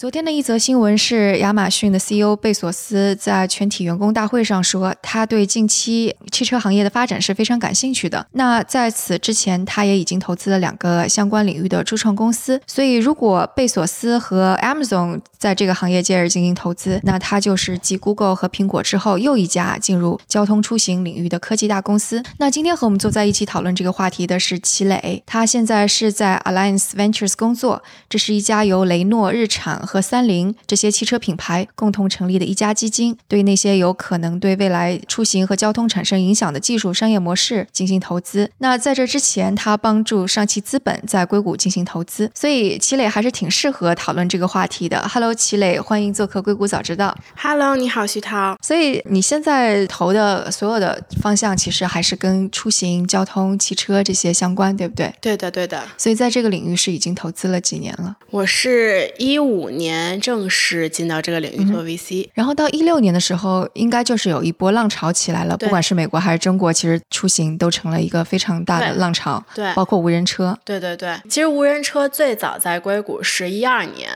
昨天的一则新闻是，亚马逊的 CEO 贝索斯在全体员工大会上说，他对近期汽车行业的发展是非常感兴趣的。那在此之前，他也已经投资了两个相关领域的初创公司。所以，如果贝索斯和 Amazon 在这个行业接着进行投资，那他就是继 Google 和苹果之后又一家进入交通出行领域的科技大公司。那今天和我们坐在一起讨论这个话题的是齐磊，他现在是在 Alliance Ventures 工作，这是一家由雷诺、日产和三菱这些汽车品牌共同成立的一家基金，对那些有可能对未来出行和交通产生影响的技术商业模式进行投资。那在这之前，他帮助上汽资本在硅谷进行投资，所以齐磊还是挺适合讨论这个话题的。Hello，齐磊，欢迎做客硅谷早知道。Hello，你好，徐涛。所以你现在投的所有的方向，其实还是跟出行、交通、汽车这些相关，对不对？对的，对的。所以在这个领域是已经投资了几年了。我是一五年正式进到这个领域做 VC，、然后到一六年的时候，应该就是有一波浪潮起来了，不管是美国还是中国，其实出行都成了一个非常大的浪潮，对包括无人车。对对对。其实无人车最早在硅谷是一二年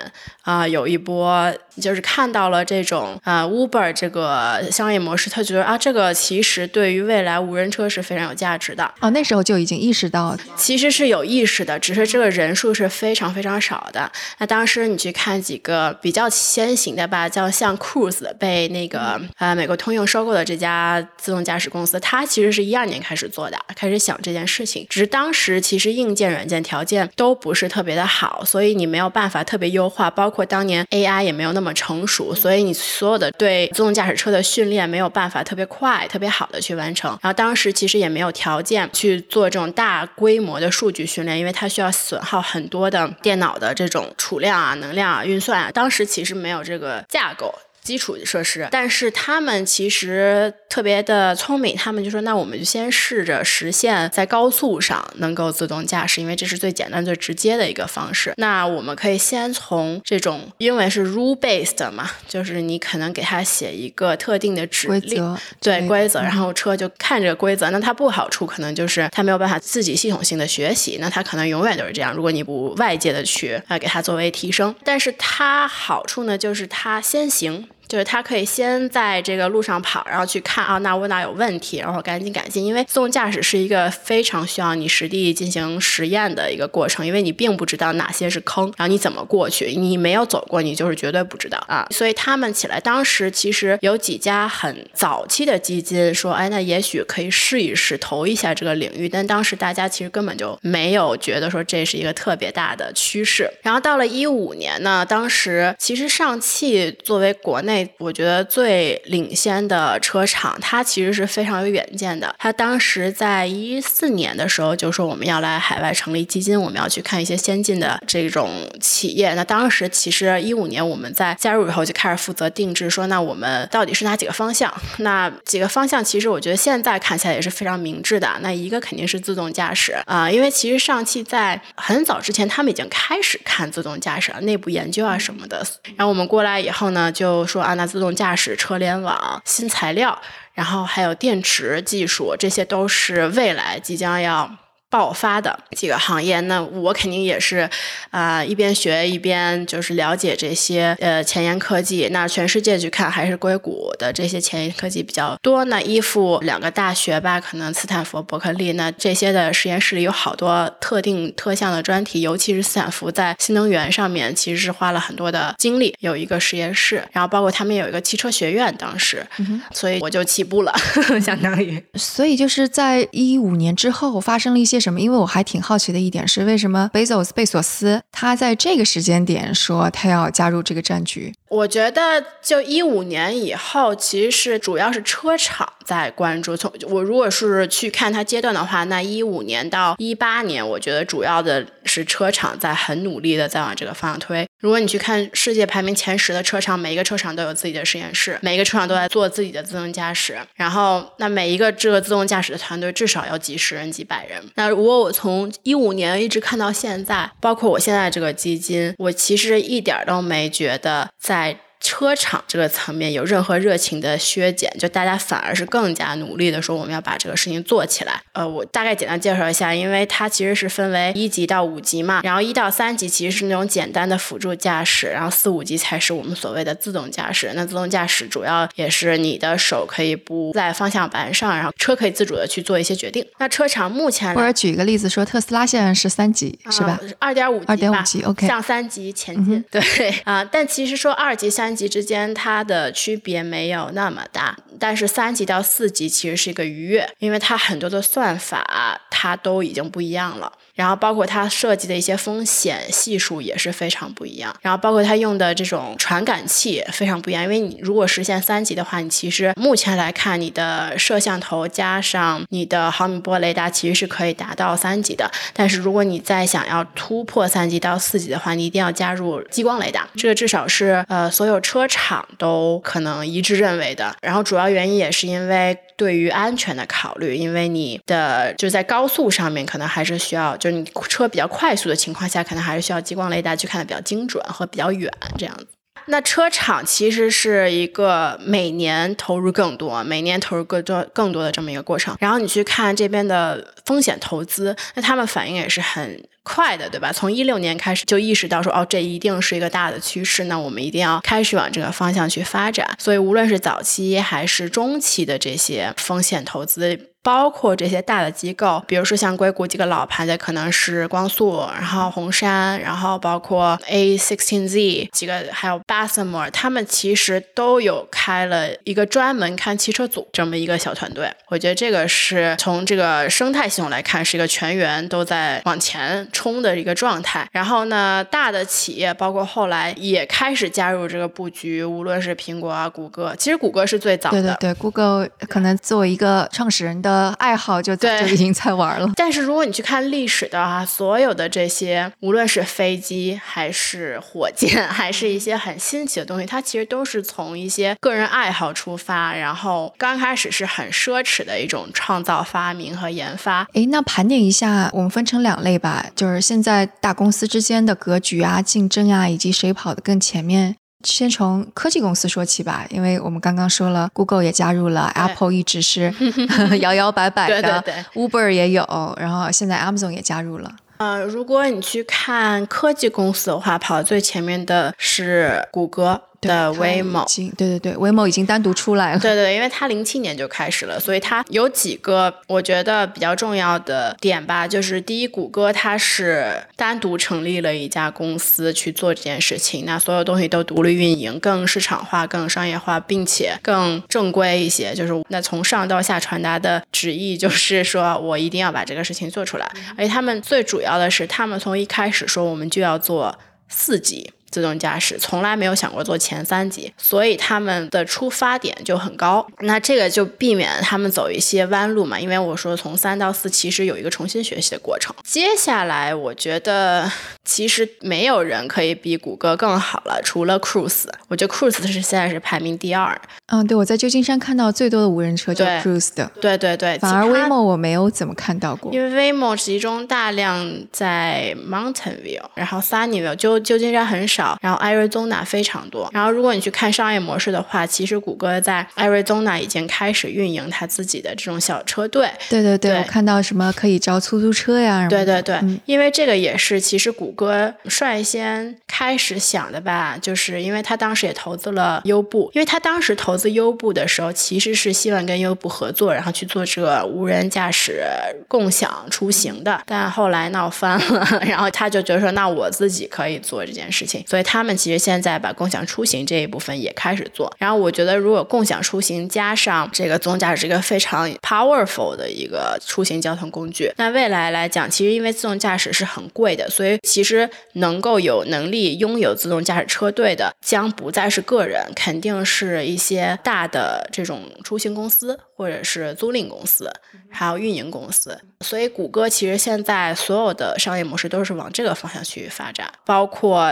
啊、有一波就是看到了这种啊、Uber 这个商业模式，他觉得啊，这个其实对于未来无人车是非常有价值的。哦，那时候就已经意识到，其实是有意识的，只是这个人数是非常非常少的。那当时你去看几个比较先行的吧，叫像 Cruise 被那个呃美国通用收购的这家自动驾驶公司，它其实是一二年开始做的，开始想这件事情。只是当时其实硬件、软件条件都不是特别的好，所以你没有办法特别优化，包括当年 AI 也没有那么成熟，所以你所有的对自动驾驶车的训练没有办法特别快、特别好的去完成。然后当时其实也没有条件去做这种大规模的数据训练，因为它需要损耗很多的电脑的这种储量啊、能量啊、运算啊。当时其实没有这个架构。基础设施，但是他们其实特别的聪明，他们就说，那我们就先试着实现在高速上能够自动驾驶，因为这是最简单、最直接的一个方式。那我们可以先从这种因为是 rule based 嘛，就是你可能给它写一个特定的指令，对规则，然后车就看这个规则。那它不好处可能就是它没有办法自己系统性的学习，那它可能永远都是这样。如果你不外界的去啊给它作为提升，但是它好处呢，就是它先行。就是他可以先在这个路上跑，然后去看啊，那我哪有问题，然后赶紧改进。因为自动驾驶是一个非常需要你实地进行实验的一个过程，因为你并不知道哪些是坑，然后你怎么过去，你没有走过，你就是绝对不知道啊。所以他们起来，当时其实有几家很早期的基金说，哎，那也许可以试一试投一下这个领域，但当时大家其实根本就没有觉得说这是一个特别大的趋势。然后到了一五年呢，当时其实上汽作为国内我觉得最领先的车厂，它其实是非常有远见的。它当时在一四年的时候就说我们要来海外成立基金，我们要去看一些先进的这种企业。那当时其实一五年我们在加入以后就开始负责定制，说那我们到底是哪几个方向？那几个方向其实我觉得现在看起来也是非常明智的。那一个肯定是自动驾驶啊、因为其实上汽在很早之前他们已经开始看自动驾驶了，内部研究啊什么的。然后我们过来以后呢，就说啊，那自动驾驶、车联网、新材料，然后还有电池技术，这些都是未来即将要。爆发的几个行业，那我肯定也是，啊、一边学一边就是了解这些呃前沿科技。那全世界去看，还是硅谷的这些前沿科技比较多。那依附两个大学吧，可能斯坦福、伯克利，那这些的实验室里有好多特定特项的专题，尤其是斯坦福在新能源上面其实是花了很多的精力，有一个实验室，然后包括他们有一个汽车学院，当时，所以我就起步了，相当于。所以就是在一五年之后发生了一些什么？因为我还挺好奇的一点是，为什么贝索斯贝索斯他在这个时间点说他要加入这个战局？我觉得就一五年以后，其实是主要是车厂在关注。从我如果是去看它阶段的话，那一五年到一八年，我觉得主要的是车厂在很努力的在往这个方向推。如果你去看世界排名前十的车厂，每一个车厂都有自己的实验室，每一个车厂都在做自己的自动驾驶。然后，那每一个这个自动驾驶的团队至少要几十人、几百人。那如果我从一五年一直看到现在，包括我现在这个基金，我其实一点都没觉得在。车厂这个层面有任何热情的削减，就大家反而是更加努力的说我们要把这个事情做起来。呃，我大概简单介绍一下，因为它其实是分为一级到五级嘛，然后一到三级其实是那种简单的辅助驾驶，然后四五级才是我们所谓的自动驾驶。那自动驾驶主要也是你的手可以不在方向盘上，然后车可以自主的去做一些决定。那车厂目前或者举一个例子说，特斯拉现在是三级是吧？二点五二点五级，OK，向三级前进。对啊，但其实说二级三。级之间它的区别没有那么大，但是三级到四级其实是一个愉悦，因为它很多的算法它都已经不一样了。然后包括它设计的一些风险系数也是非常不一样，然后包括它用的这种传感器非常不一样。因为你如果实现三级的话，你其实目前来看，你的摄像头加上你的毫米波雷达其实是可以达到三级的。但是如果你再想要突破三级到四级的话，你一定要加入激光雷达。这个至少是呃所有车厂都可能一致认为的。然后主要原因也是因为。对于安全的考虑，因为你的就在高速上面，可能还是需要，就是你车比较快速的情况下，可能还是需要激光雷达去看的比较精准和比较远这样子。那车厂其实是一个每年投入更多、每年投入更多、更多的这么一个过程。然后你去看这边的风险投资，那他们反应也是很快的，对吧？从一六年开始就意识到说，哦，这一定是一个大的趋势，那我们一定要开始往这个方向去发展。所以无论是早期还是中期的这些风险投资。包括这些大的机构，比如说像硅谷几个老牌的，可能是光速，然后红杉，然后包括 A sixteen Z 几个，还有 b a s s m o r 他们其实都有开了一个专门看汽车组这么一个小团队。我觉得这个是从这个生态系统来看，是一个全员都在往前冲的一个状态。然后呢，大的企业包括后来也开始加入这个布局，无论是苹果啊、谷歌，其实谷歌是最早的。对对对谷歌可能作为一个创始人的。呃，爱好就就已经在玩了。但是如果你去看历史的话，所有的这些，无论是飞机还是火箭，还是一些很新奇的东西，它其实都是从一些个人爱好出发，然后刚开始是很奢侈的一种创造发明和研发。诶，那盘点一下，我们分成两类吧，就是现在大公司之间的格局啊、竞争啊，以及谁跑得更前面。先从科技公司说起吧，因为我们刚刚说了，Google 也加入了，Apple 一直是 摇摇摆摆的，Uber 也有，然后现在 Amazon 也加入了。呃，如果你去看科技公司的话，跑最前面的是谷歌。的 Waymo，对对对，Waymo 已经单独出来了。对对，因为它零七年就开始了，所以它有几个我觉得比较重要的点吧。就是第一，谷歌它是单独成立了一家公司去做这件事情，那所有东西都独立运营，更市场化、更商业化，并且更正规一些。就是那从上到下传达的旨意就是说我一定要把这个事情做出来。而且他们最主要的是，他们从一开始说我们就要做四级。自动驾驶从来没有想过做前三级，所以他们的出发点就很高。那这个就避免他们走一些弯路嘛。因为我说从三到四其实有一个重新学习的过程。接下来我觉得其实没有人可以比谷歌更好了，除了 Cruise。我觉得 Cruise 是现在是排名第二。嗯，对，我在旧金山看到最多的无人车就 Cruise 的。对对对，反而 Waymo 我没有怎么看到过。因为 Waymo 集中大量在 Mountain View，然后 Sunnyvale 旧旧金山很少。然后 Arizona 非常多。然后如果你去看商业模式的话，其实谷歌在 Arizona 已经开始运营它自己的这种小车队。对对对，我看到什么可以招出租车呀？对对对，因为这个也是其实谷歌率先开始想的吧，就是因为他当时也投资了优步，因为他当时投资优步的时候，其实是希望跟优步合作，然后去做这个无人驾驶共享出行的。但后来闹翻了，然后他就觉得说，那我自己可以做这件事情。所以他们其实现在把共享出行这一部分也开始做。然后我觉得，如果共享出行加上这个自动驾驶，是一个非常 powerful 的一个出行交通工具。那未来来讲，其实因为自动驾驶是很贵的，所以其实能够有能力拥有自动驾驶车队的，将不再是个人，肯定是一些大的这种出行公司，或者是租赁公司，还有运营公司。所以，谷歌其实现在所有的商业模式都是往这个方向去发展，包括。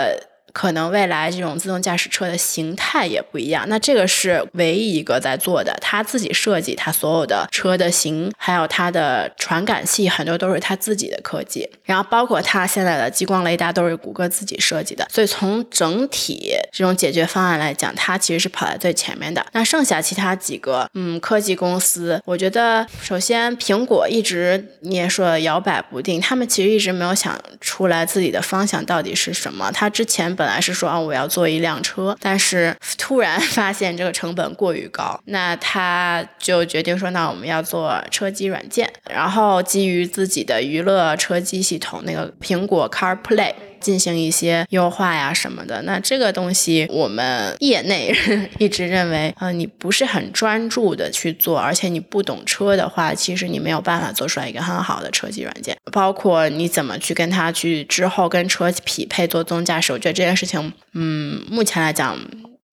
可能未来这种自动驾驶车的形态也不一样，那这个是唯一一个在做的，他自己设计他所有的车的型，还有它的传感器，很多都是他自己的科技。然后包括它现在的激光雷达都是谷歌自己设计的，所以从整体这种解决方案来讲，它其实是跑在最前面的。那剩下其他几个，嗯，科技公司，我觉得首先苹果一直你也说摇摆不定，他们其实一直没有想出来自己的方向到底是什么。他之前。本本来是说啊，我要做一辆车，但是 突然发现这个成本过于高，那他就决定说，那我们要做车机软件，然后基于自己的娱乐车机系统，那个苹果 CarPlay。进行一些优化呀什么的，那这个东西我们业内 一直认为，呃，你不是很专注的去做，而且你不懂车的话，其实你没有办法做出来一个很好的车机软件，包括你怎么去跟它去之后跟车匹配做自动驾驶，我觉得这件事情，嗯，目前来讲。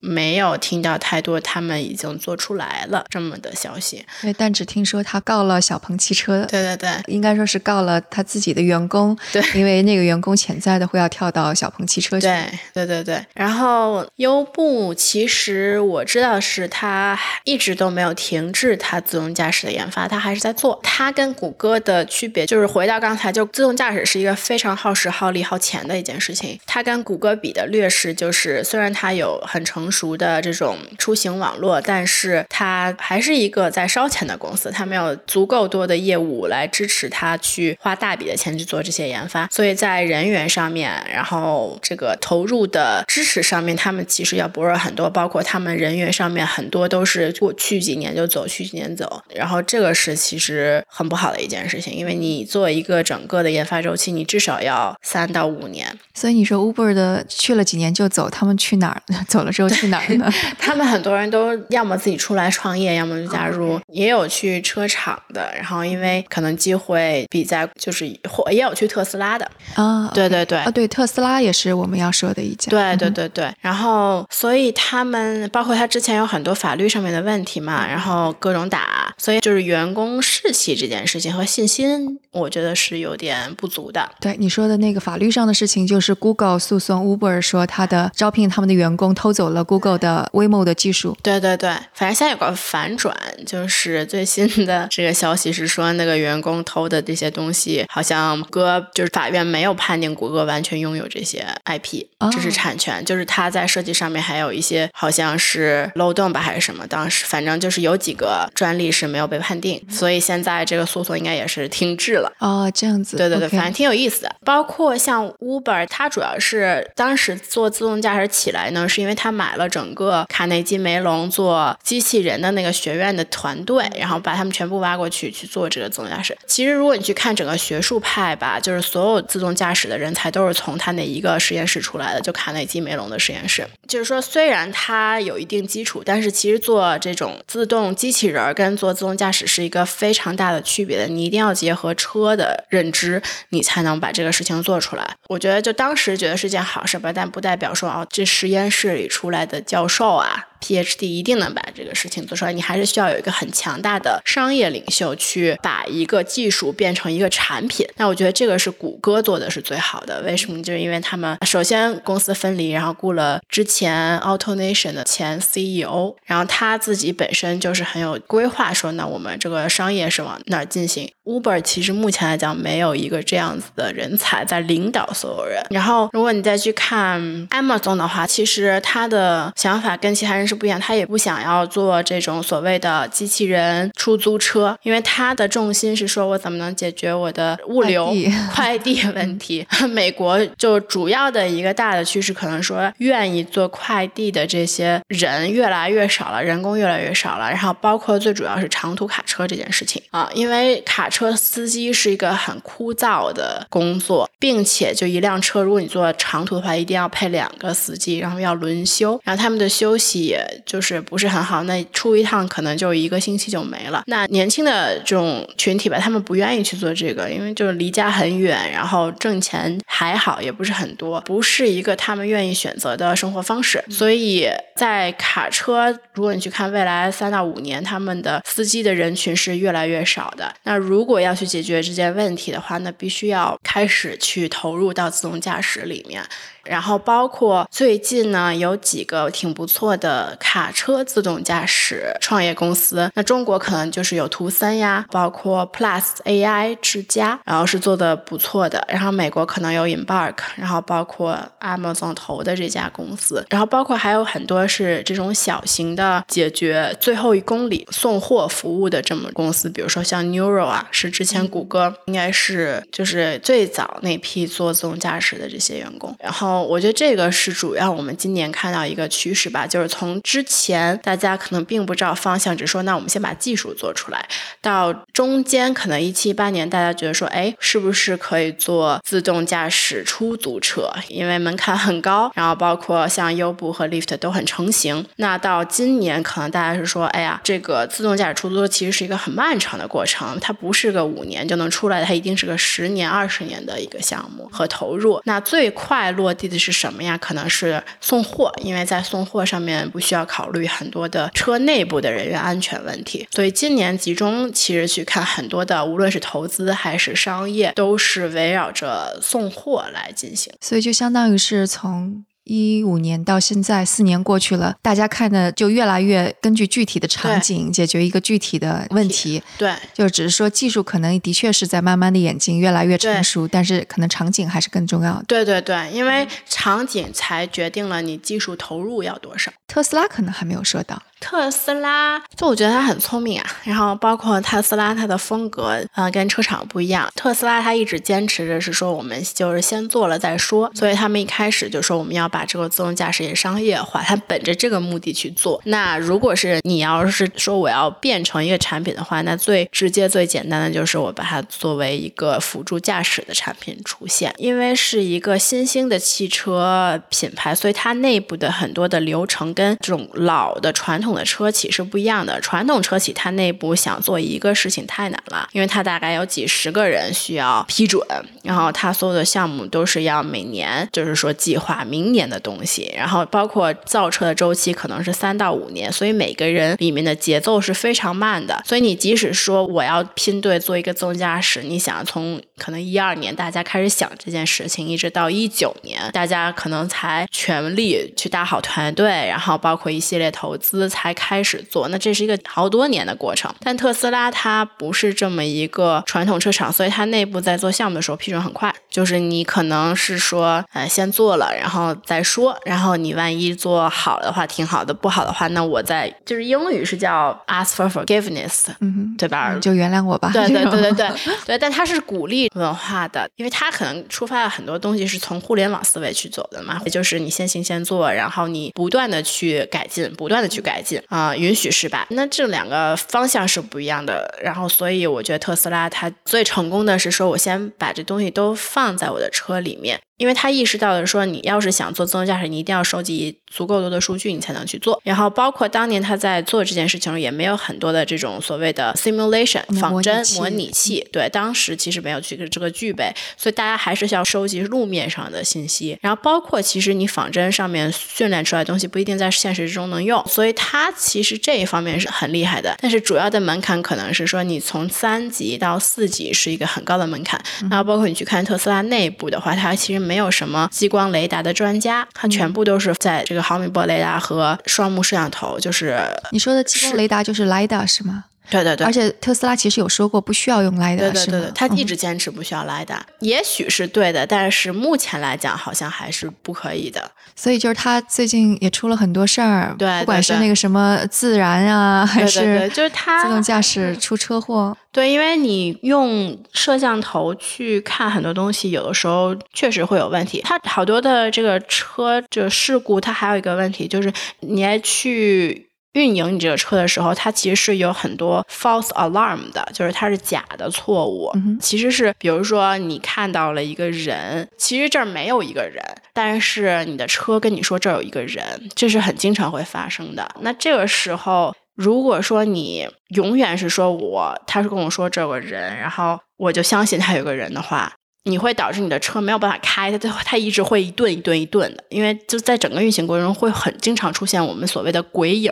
没有听到太多他们已经做出来了这么的消息，对，但只听说他告了小鹏汽车，对对对，应该说是告了他自己的员工，对，因为那个员工潜在的会要跳到小鹏汽车去，对对对对。然后优步其实我知道是他一直都没有停滞他自动驾驶的研发，他还是在做。他跟谷歌的区别就是回到刚才，就自动驾驶是一个非常耗时、耗力、耗钱的一件事情。他跟谷歌比的劣势就是，虽然他有很成。熟的这种出行网络，但是它还是一个在烧钱的公司，它没有足够多的业务来支持它去花大笔的钱去做这些研发，所以在人员上面，然后这个投入的支持上面，他们其实要薄弱很多，包括他们人员上面很多都是过去几年就走，去几年走，然后这个是其实很不好的一件事情，因为你做一个整个的研发周期，你至少要三到五年。所以你说 Uber 的去了几年就走，他们去哪儿 走了之后？哪儿呢？他们很多人都要么自己出来创业，要么就加入，也有去车厂的。然后因为可能机会比在就是或也有去特斯拉的啊，对对对啊，对特斯拉也是我们要说的一家。对对对对。然后所以他们包括他之前有很多法律上面的问题嘛，然后各种打，所以就是员工士气这件事情和信心，我觉得是有点不足的。对你说的那个法律上的事情，就是 Google 诉讼 Uber 说他的招聘他们的员工偷走了。Google 的 Waymo 的技术，对对对，反正现在有个反转，就是最新的这个消息是说，那个员工偷的这些东西，好像谷歌就是法院没有判定谷歌完全拥有这些 IP 知识产权，就是他在设计上面还有一些好像是漏洞吧，还是什么？当时反正就是有几个专利是没有被判定，所以现在这个诉讼应该也是停滞了。哦，这样子，对对对，反正挺有意思的。包括像 Uber，它主要是当时做自动驾驶起来呢，是因为它买了。整个卡内基梅隆做机器人的那个学院的团队，然后把他们全部挖过去去做这个自动驾驶。其实如果你去看整个学术派吧，就是所有自动驾驶的人才都是从他那一个实验室出来的，就卡内基梅隆的实验室。就是说，虽然它有一定基础，但是其实做这种自动机器人跟做自动驾驶是一个非常大的区别的。你一定要结合车的认知，你才能把这个事情做出来。我觉得就当时觉得是件好事吧，但不代表说哦，这实验室里出来。的教授啊。PhD 一定能把这个事情做出来，你还是需要有一个很强大的商业领袖去把一个技术变成一个产品。那我觉得这个是谷歌做的是最好的。为什么？就是因为他们首先公司分离，然后雇了之前 AutoNation 的前 CEO，然后他自己本身就是很有规划，说那我们这个商业是往哪儿进行。Uber 其实目前来讲没有一个这样子的人才在领导所有人。然后如果你再去看 Amazon 的话，其实他的想法跟其他人。是不一样，他也不想要做这种所谓的机器人出租车，因为他的重心是说我怎么能解决我的物流 快递问题。美国就主要的一个大的趋势，可能说愿意做快递的这些人越来越少了，人工越来越少了。然后包括最主要是长途卡车这件事情啊，因为卡车司机是一个很枯燥的工作，并且就一辆车，如果你做长途的话，一定要配两个司机，然后要轮休，然后他们的休息。就是不是很好，那出一趟可能就一个星期就没了。那年轻的这种群体吧，他们不愿意去做这个，因为就是离家很远，然后挣钱还好，也不是很多，不是一个他们愿意选择的生活方式。所以在卡车，如果你去看未来三到五年，他们的司机的人群是越来越少的。那如果要去解决这件问题的话，那必须要开始去投入到自动驾驶里面。然后包括最近呢，有几个挺不错的卡车自动驾驶创业公司。那中国可能就是有图森呀，包括 Plus AI 之家，然后是做的不错的。然后美国可能有 Embark，然后包括 Amazon 投的这家公司，然后包括还有很多是这种小型的解决最后一公里送货服务的这么公司，比如说像 Neuro 啊，是之前谷歌应该是就是最早那批做自动驾驶的这些员工，然后。我觉得这个是主要我们今年看到一个趋势吧，就是从之前大家可能并不知道方向，只说那我们先把技术做出来，到中间可能一七八年大家觉得说，哎，是不是可以做自动驾驶出租车？因为门槛很高，然后包括像优步和 Lyft 都很成型。那到今年可能大家是说，哎呀，这个自动驾驶出租车其实是一个很漫长的过程，它不是个五年就能出来，它一定是个十年、二十年的一个项目和投入。那最快落地。的是什么呀？可能是送货，因为在送货上面不需要考虑很多的车内部的人员安全问题，所以今年集中其实去看很多的，无论是投资还是商业，都是围绕着送货来进行。所以就相当于是从。一五年到现在四年过去了，大家看的就越来越根据具体的场景解决一个具体的问题。对，就只是说技术可能的确是在慢慢的演进，越来越成熟，但是可能场景还是更重要的。对对对，因为场景才决定了你技术投入要多少。特斯拉可能还没有说到。特斯拉，就我觉得它很聪明啊。然后包括特斯拉，它的风格啊跟车厂不一样。特斯拉它一直坚持着是说我们就是先做了再说，所以他们一开始就说我们要把这个自动驾驶也商业化，它本着这个目的去做。那如果是你要是说我要变成一个产品的话，那最直接最简单的就是我把它作为一个辅助驾驶的产品出现，因为是一个新兴的汽车品牌，所以它内部的很多的流程跟这种老的传统。的车企是不一样的，传统车企它内部想做一个事情太难了，因为它大概有几十个人需要批准，然后它所有的项目都是要每年就是说计划明年的东西，然后包括造车的周期可能是三到五年，所以每个人里面的节奏是非常慢的，所以你即使说我要拼对做一个自动驾驶，你想从可能一二年大家开始想这件事情，一直到一九年大家可能才全力去搭好团队，然后包括一系列投资。才开始做，那这是一个好多年的过程。但特斯拉它不是这么一个传统车厂，所以它内部在做项目的时候批准很快。就是你可能是说，呃，先做了，然后再说。然后你万一做好的话，挺好的；不好的话，那我再就是英语是叫 ask for forgiveness，嗯，对吧？就原谅我吧。对对对对对 对。但他是鼓励文化的，因为他可能出发了很多东西是从互联网思维去走的嘛。也就是你先行先做，然后你不断的去改进，不断的去改进。啊，允许失败，那这两个方向是不一样的。然后，所以我觉得特斯拉它最成功的是说，我先把这东西都放放在我的车里面。因为他意识到了说，你要是想做自动驾驶，你一定要收集足够多的数据，你才能去做。然后包括当年他在做这件事情，也没有很多的这种所谓的 simulation 仿真模拟器。对，当时其实没有去这个具备，所以大家还是需要收集路面上的信息。然后包括其实你仿真上面训练出来的东西不一定在现实之中能用，所以它其实这一方面是很厉害的。但是主要的门槛可能是说，你从三级到四级是一个很高的门槛。然后包括你去看特斯拉内部的话，它其实。没有什么激光雷达的专家，它全部都是在这个毫米波雷达和双目摄像头。就是你说的激光雷达就是 LiDAR 是吗？对对对。而且特斯拉其实有说过不需要用 LiDAR，对对对对，他一直坚持不需要 LiDAR，也许是对的，但是目前来讲好像还是不可以的。所以就是他最近也出了很多事儿，对，不管是那个什么自燃啊，还是就是他自动驾驶出车祸。对，因为你用摄像头去看很多东西，有的时候确实会有问题。它好多的这个车这事故，它还有一个问题就是，你还去运营你这个车的时候，它其实是有很多 false alarm 的，就是它是假的错误。其实是比如说你看到了一个人，其实这儿没有一个人，但是你的车跟你说这儿有一个人，这是很经常会发生的。那这个时候，如果说你永远是说我，他是跟我说这有个人，然后我就相信他有个人的话。你会导致你的车没有办法开，它最后它一直会一顿一顿一顿的，因为就在整个运行过程中会很经常出现我们所谓的鬼影，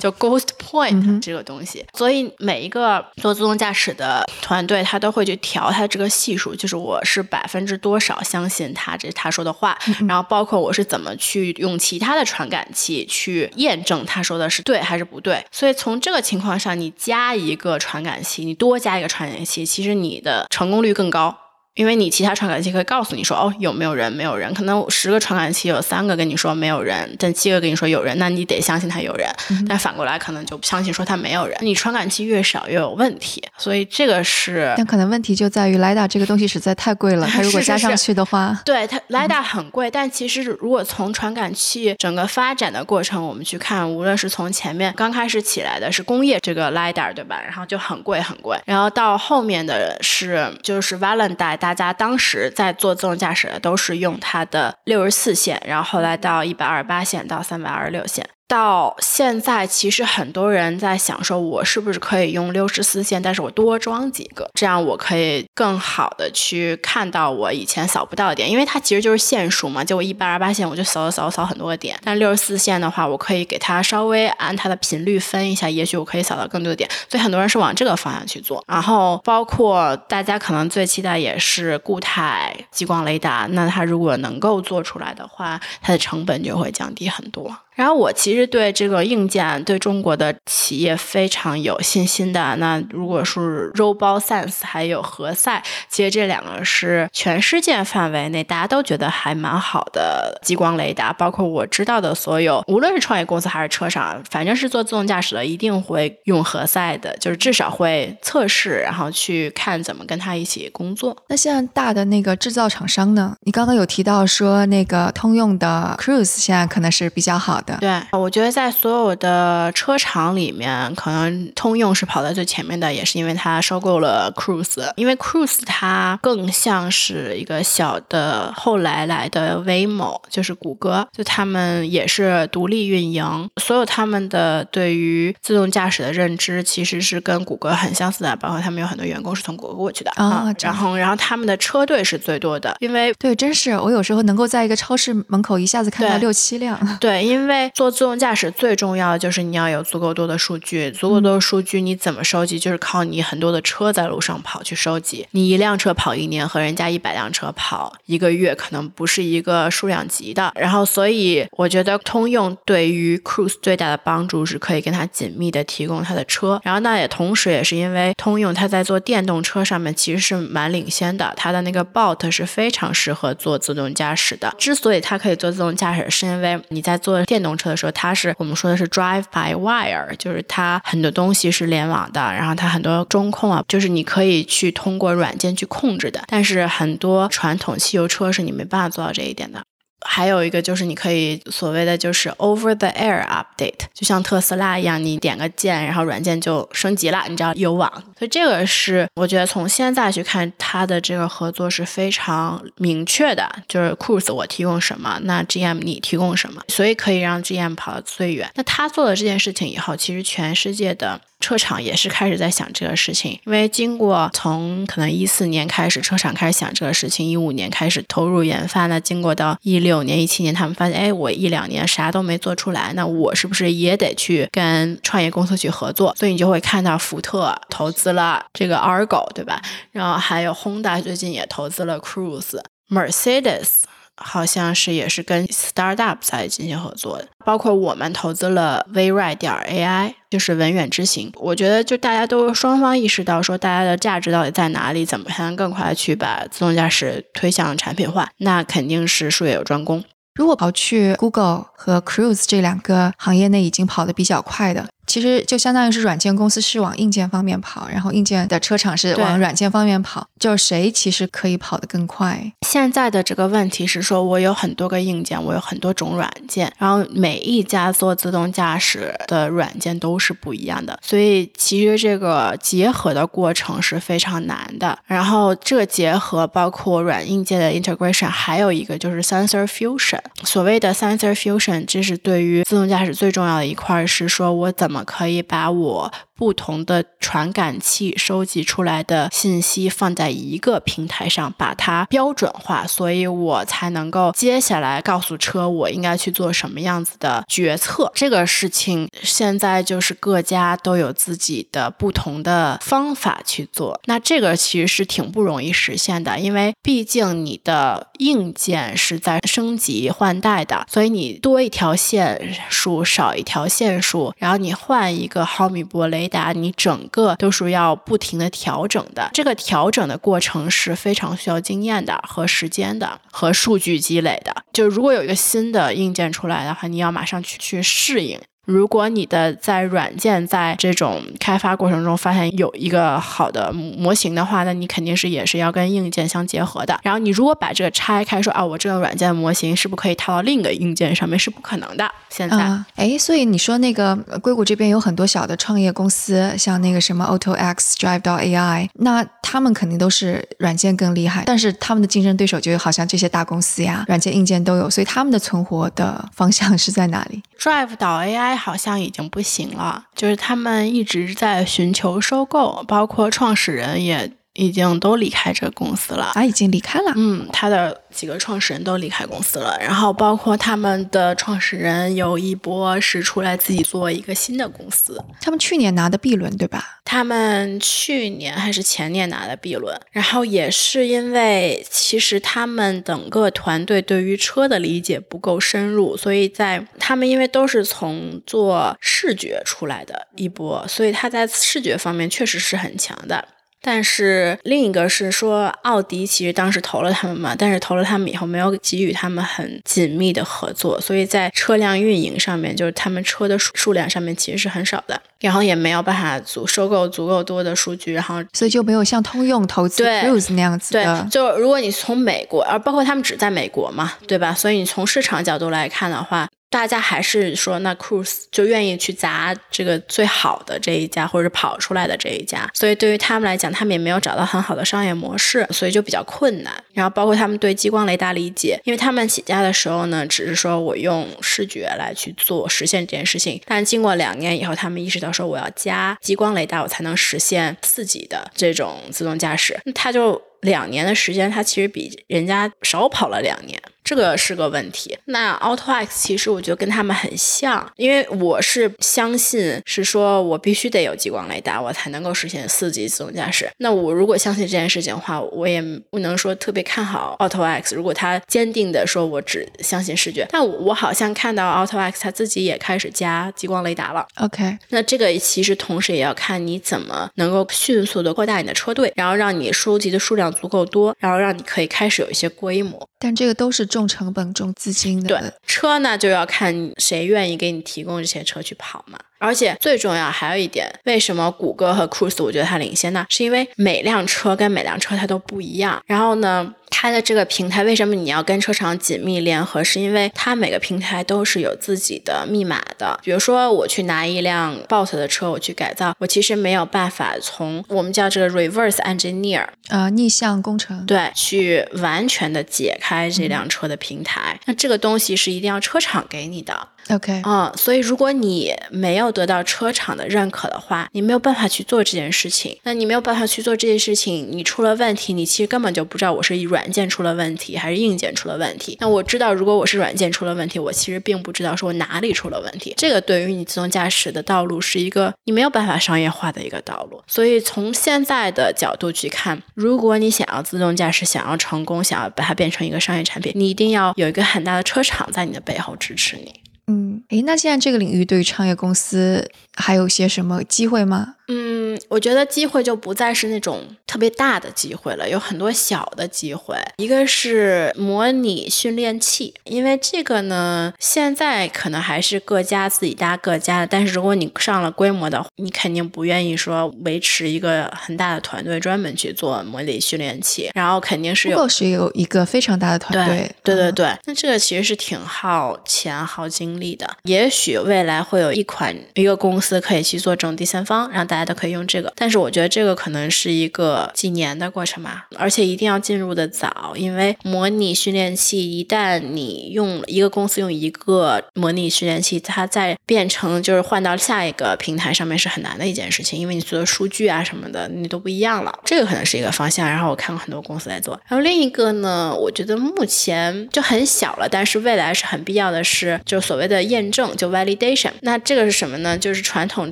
叫 ghost point 这个东西。所以每一个做自动驾驶的团队，他都会去调它这个系数，就是我是百分之多少相信他这他说的话，然后包括我是怎么去用其他的传感器去验证他说的是对还是不对。所以从这个情况上，你加一个传感器，你多加一个传感器，其实你的成功率更高。因为你其他传感器可以告诉你说，哦，有没有人？没有人。可能十个传感器有三个跟你说没有人，但七个跟你说有人，那你得相信他有人。但反过来可能就不相信说他没有人。你传感器越少越有问题，所以这个是。但可能问题就在于 LiDAR 这个东西实在太贵了，它如果加上去的话，对它 LiDAR 很贵。但其实如果从传感器整个发展的过程，我们去看，无论是从前面刚开始起来的是工业这个 LiDAR 对吧？然后就很贵很贵，然后到后面的是就是 Valentine。大家当时在做自动驾驶的都是用它的六十四线，然后后来到一百二十八线到三百二十六线。到现在，其实很多人在想说，我是不是可以用六十四线，但是我多装几个，这样我可以更好的去看到我以前扫不到的点，因为它其实就是线数嘛，就我一百二八线，我就扫扫扫很多个点，但六十四线的话，我可以给它稍微按它的频率分一下，也许我可以扫到更多的点，所以很多人是往这个方向去做。然后包括大家可能最期待也是固态激光雷达，那它如果能够做出来的话，它的成本就会降低很多。然后我其实对这个硬件对中国的企业非常有信心的。那如果是 RoboSense 还有何赛，其实这两个是全世界范围内大家都觉得还蛮好的激光雷达。包括我知道的所有，无论是创业公司还是车厂，反正是做自动驾驶的，一定会用何赛的，就是至少会测试，然后去看怎么跟他一起工作。那像大的那个制造厂商呢？你刚刚有提到说那个通用的 Cruise 现在可能是比较好。对，我觉得在所有的车厂里面，可能通用是跑在最前面的，也是因为它收购了 Cruise。因为 Cruise 它更像是一个小的后来来的 Waymo，就是谷歌，就他们也是独立运营。所有他们的对于自动驾驶的认知，其实是跟谷歌很相似的，包括他们有很多员工是从谷歌过去的啊。然后，然后他们的车队是最多的，因为对，真是我有时候能够在一个超市门口一下子看到六七辆。对，因为做自动驾驶最重要的就是你要有足够多的数据，足够多的数据你怎么收集？就是靠你很多的车在路上跑去收集。你一辆车跑一年和人家一百辆车跑一个月，可能不是一个数量级的。然后，所以我觉得通用对于 Cruise 最大的帮助是可以跟它紧密的提供它的车。然后，那也同时也是因为通用它在做电动车上面其实是蛮领先的，它的那个 Bot 是非常适合做自动驾驶的。之所以它可以做自动驾驶，是因为你在做电动动车的时候。它是我们说的是 drive by wire，就是它很多东西是联网的，然后它很多中控啊，就是你可以去通过软件去控制的。但是很多传统汽油车是你没办法做到这一点的。还有一个就是你可以所谓的就是 over the air update，就像特斯拉一样，你点个键，然后软件就升级了，你知道有网。所以这个是我觉得从现在去看它的这个合作是非常明确的，就是 Cruise 我提供什么，那 GM 你提供什么，所以可以让 GM 跑得最远。那他做了这件事情以后，其实全世界的。车厂也是开始在想这个事情，因为经过从可能一四年开始，车厂开始想这个事情，一五年开始投入研发，那经过到一六年、一七年，他们发现，哎，我一两年啥都没做出来，那我是不是也得去跟创业公司去合作？所以你就会看到福特投资了这个 Argo，对吧？然后还有 Honda 最近也投资了 Cruise，Mercedes。好像是也是跟 startup 在进行合作的，包括我们投资了 Vray 点 AI，就是文远之行。我觉得就大家都双方意识到说大家的价值到底在哪里，怎么才能更快的去把自动驾驶推向产品化，那肯定是术业有专攻。如果跑去 Google 和 Cruise 这两个行业内已经跑得比较快的，其实就相当于是软件公司是往硬件方面跑，然后硬件的车厂是往软件方面跑，就是谁其实可以跑得更快。现在的这个问题是说，我有很多个硬件，我有很多种软件，然后每一家做自动驾驶的软件都是不一样的，所以其实这个结合的过程是非常难的。然后这结合包括软硬件的 integration，还有一个就是 sensor fusion。所谓的 sensor fusion，这是对于自动驾驶最重要的一块，是说我怎么可以把我不同的传感器收集出来的信息放在一个平台上，把它标准化，所以我才能够接下来告诉车我应该去做什么样子的决策。这个事情现在就是各家都有自己的不同的方法去做。那这个其实是挺不容易实现的，因为毕竟你的硬件是在升级换代的，所以你多一条线数少一条线数，然后你换一个毫米波雷。答，你整个都是要不停的调整的，这个调整的过程是非常需要经验的和时间的和数据积累的。就如果有一个新的硬件出来的话，你要马上去去适应。如果你的在软件在这种开发过程中发现有一个好的模型的话，那你肯定是也是要跟硬件相结合的。然后你如果把这个拆开，说啊，我这个软件模型是不是可以套到另一个硬件上面？是不可能的。现在，哎，所以你说那个硅谷这边有很多小的创业公司，像那个什么 Auto X、Drive 到 AI，那他们肯定都是软件更厉害，但是他们的竞争对手就好像这些大公司呀，软件硬件都有，所以他们的存活的方向是在哪里？Drive 到 AI。好像已经不行了，就是他们一直在寻求收购，包括创始人也已经都离开这个公司了。啊，已经离开了。嗯，他的几个创始人都离开公司了，然后包括他们的创始人有一波是出来自己做一个新的公司。他们去年拿的 B 轮，对吧？他们去年还是前年拿的 B 轮，然后也是因为其实他们整个团队对于车的理解不够深入，所以在他们因为都是从做视觉出来的一波，所以他在视觉方面确实是很强的。但是另一个是说，奥迪其实当时投了他们嘛，但是投了他们以后没有给予他们很紧密的合作，所以在车辆运营上面，就是他们车的数数量上面其实是很少的，然后也没有办法足收购足够多的数据，然后所以就没有像通用投资 Cruise 那样子的。对，就如果你从美国，而包括他们只在美国嘛，对吧？所以你从市场角度来看的话。大家还是说，那 Cruise 就愿意去砸这个最好的这一家，或者跑出来的这一家。所以对于他们来讲，他们也没有找到很好的商业模式，所以就比较困难。然后包括他们对激光雷达理解，因为他们起家的时候呢，只是说我用视觉来去做实现这件事情。但经过两年以后，他们意识到说，我要加激光雷达，我才能实现自己的这种自动驾驶。他就两年的时间，他其实比人家少跑了两年。这个是个问题。那 Auto X 其实我觉得跟他们很像，因为我是相信是说我必须得有激光雷达，我才能够实现四级自动驾驶。那我如果相信这件事情的话，我也不能说特别看好 Auto X。如果他坚定的说我只相信视觉，但我好像看到 Auto X 他自己也开始加激光雷达了。OK，那这个其实同时也要看你怎么能够迅速的扩大你的车队，然后让你收集的数量足够多，然后让你可以开始有一些规模。但这个都是。重成本、重资金的对车呢，就要看谁愿意给你提供这些车去跑嘛。而且最重要还有一点，为什么谷歌和 Cruise 我觉得它领先呢？是因为每辆车跟每辆车它都不一样。然后呢，它的这个平台为什么你要跟车厂紧密联合？是因为它每个平台都是有自己的密码的。比如说我去拿一辆 Bolt 的车，我去改造，我其实没有办法从我们叫这个 reverse engineer 呃逆向工程对去完全的解开这辆车的平台。那这个东西是一定要车厂给你的。OK，嗯，所以如果你没有得到车厂的认可的话，你没有办法去做这件事情。那你没有办法去做这件事情，你出了问题，你其实根本就不知道我是软件出了问题还是硬件出了问题。那我知道，如果我是软件出了问题，我其实并不知道说我哪里出了问题。这个对于你自动驾驶的道路是一个你没有办法商业化的一个道路。所以从现在的角度去看，如果你想要自动驾驶，想要成功，想要把它变成一个商业产品，你一定要有一个很大的车厂在你的背后支持你。嗯，诶，那现在这个领域对于创业公司还有些什么机会吗？嗯，我觉得机会就不再是那种特别大的机会了，有很多小的机会。一个是模拟训练器，因为这个呢，现在可能还是各家自己搭各家的，但是如果你上了规模的，你肯定不愿意说维持一个很大的团队专门去做模拟训练器，然后肯定是有是有一个非常大的团队，对对对，那这个其实是挺耗钱耗精力的。也许未来会有一款一个公司可以去做这种第三方，让大家都可以用这个，但是我觉得这个可能是一个几年的过程吧，而且一定要进入的早，因为模拟训练器一旦你用一个公司用一个模拟训练器，它再变成就是换到下一个平台上面是很难的一件事情，因为你所有数据啊什么的你都不一样了，这个可能是一个方向。然后我看过很多公司在做，然后另一个呢，我觉得目前就很小了，但是未来是很必要的是，就所谓的验证，就 validation。那这个是什么呢？就是传统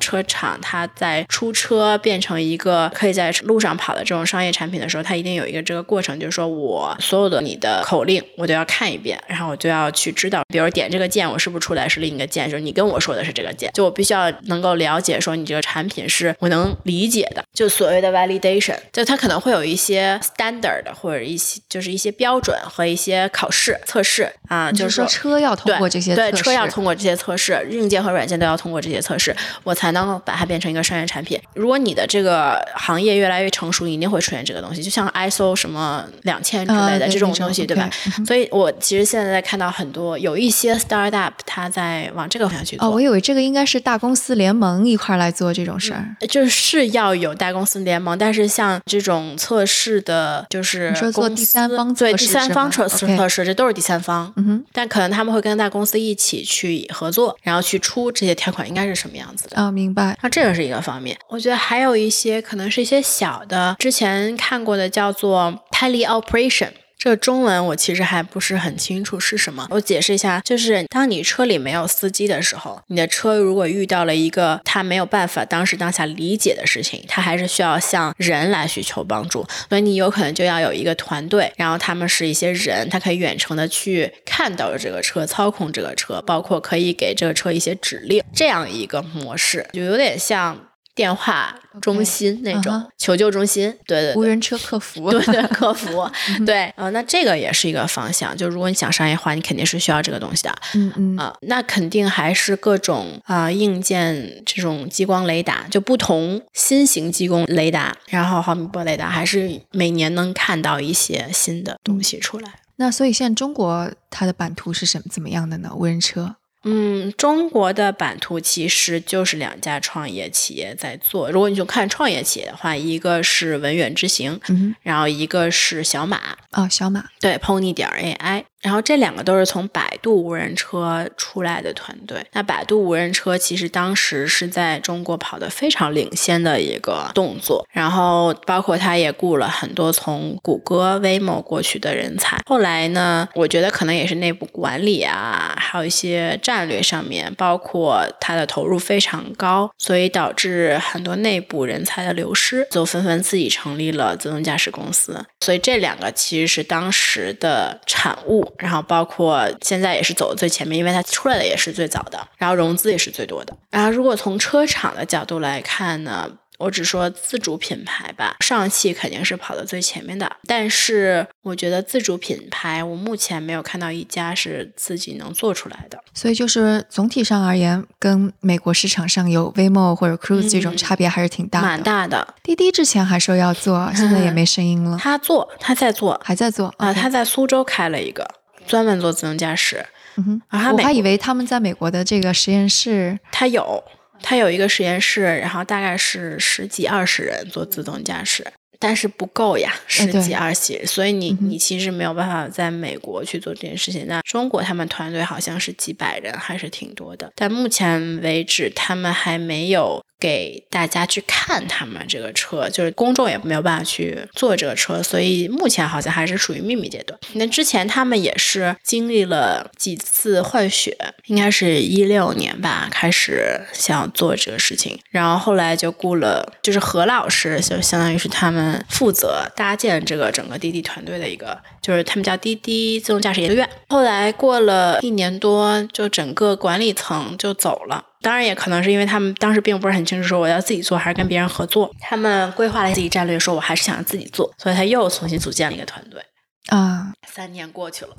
车厂它在出车变成一个可以在路上跑的这种商业产品的时候，它一定有一个这个过程，就是说我所有的你的口令我都要看一遍，然后我就要去知道，比如点这个键，我是不是出来是另一个键，就是你跟我说的是这个键，就我必须要能够了解说你这个产品是我能理解的，就所谓的 validation，就它可能会有一些 standard 或者一些就是一些标准和一些考试测试啊，就是说车要通过这些对车要通过这些测试，硬件和软件都要通过这些测试，我才能把它变成一个商业产品。如果你的这个行业越来越成熟，一定会出现这个东西，就像 ISO 什么两千之类的这种东西，对吧？所以我其实现在在看到很多有一些 startup，它在往这个方向去做。哦，我以为这个应该是大公司联盟一块来做这种事儿，就是要有大公司联盟，但是像这种测试的，就是你说做第三方对第三方测试测试，这都是第三方。嗯哼，但可能他们会跟大公司一起去合作，然后去出这些条款应该是什么样子的啊？明白。那这个是一个方面，我觉得还有一些可能是一些小的，之前看过的叫做 tele operation。这个中文我其实还不是很清楚是什么，我解释一下，就是当你车里没有司机的时候，你的车如果遇到了一个他没有办法当时当下理解的事情，他还是需要向人来寻求帮助，所以你有可能就要有一个团队，然后他们是一些人，他可以远程的去看到这个车，操控这个车，包括可以给这个车一些指令，这样一个模式，就有点像。电话中心那种求救中心，对对，无人车客服，对对，客服，对，呃，那这个也是一个方向。就如果你想商业化，你肯定是需要这个东西的，嗯嗯啊，那肯定还是各种啊硬件这种激光雷达，就不同新型激光雷达，然后毫米波雷达，还是每年能看到一些新的东西出来。那所以现在中国它的版图是什么怎么样的呢？无人车？嗯，中国的版图其实就是两家创业企业在做。如果你就看创业企业的话，一个是文远之行，然后一个是小马。哦，小马对，Pony 点 AI。然后这两个都是从百度无人车出来的团队。那百度无人车其实当时是在中国跑的非常领先的一个动作。然后包括他也雇了很多从谷歌、Waymo 过去的人才。后来呢，我觉得可能也是内部管理啊，还有一些战略上面，包括他的投入非常高，所以导致很多内部人才的流失，就纷纷自己成立了自动驾驶公司。所以这两个其实是当时的产物。然后包括现在也是走的最前面，因为它出来的也是最早的，然后融资也是最多的。然后如果从车厂的角度来看呢，我只说自主品牌吧，上汽肯定是跑到最前面的。但是我觉得自主品牌，我目前没有看到一家是自己能做出来的。所以就是总体上而言，跟美国市场上有 Waymo 或者 Cruise 这种差别还是挺大的。蛮大的。滴滴之前还说要做，现在也没声音了。他做，他在做，还在做啊。他在苏州开了一个。专门做自动驾驶，嗯哼，我还以为他们在美国的这个实验室，他有，他有一个实验室，然后大概是十几二十人做自动驾驶，但是不够呀，十几二十，所以你你其实没有办法在美国去做这件事情。那中国他们团队好像是几百人，还是挺多的，但目前为止他们还没有。给大家去看他们这个车，就是公众也没有办法去坐这个车，所以目前好像还是属于秘密阶段。那之前他们也是经历了几次换血，应该是一六年吧，开始想做这个事情，然后后来就雇了，就是何老师，就相当于是他们负责搭建这个整个滴滴团队的一个，就是他们叫滴滴自动驾驶研究院。后来过了一年多，就整个管理层就走了。当然也可能是因为他们当时并不是很清楚说我要自己做还是跟别人合作，他们规划了自己战略，说我还是想自己做，所以他又重新组建了一个团队。啊，三年过去了，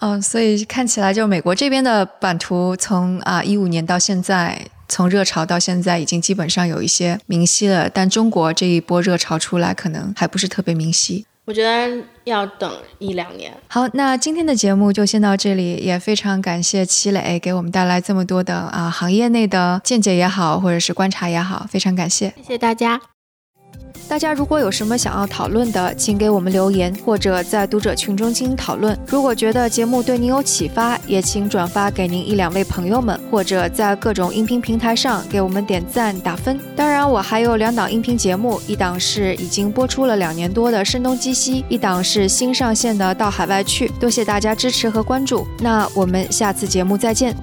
嗯，所以看起来就美国这边的版图从啊一五年到现在，从热潮到现在已经基本上有一些明晰了，但中国这一波热潮出来可能还不是特别明晰。我觉得要等一两年。好，那今天的节目就先到这里，也非常感谢齐磊给我们带来这么多的啊行业内的见解也好，或者是观察也好，非常感谢，谢谢大家。大家如果有什么想要讨论的，请给我们留言，或者在读者群中进行讨论。如果觉得节目对您有启发，也请转发给您一两位朋友们，或者在各种音频平台上给我们点赞打分。当然，我还有两档音频节目，一档是已经播出了两年多的《声东击西》，一档是新上线的《到海外去》。多谢大家支持和关注，那我们下次节目再见。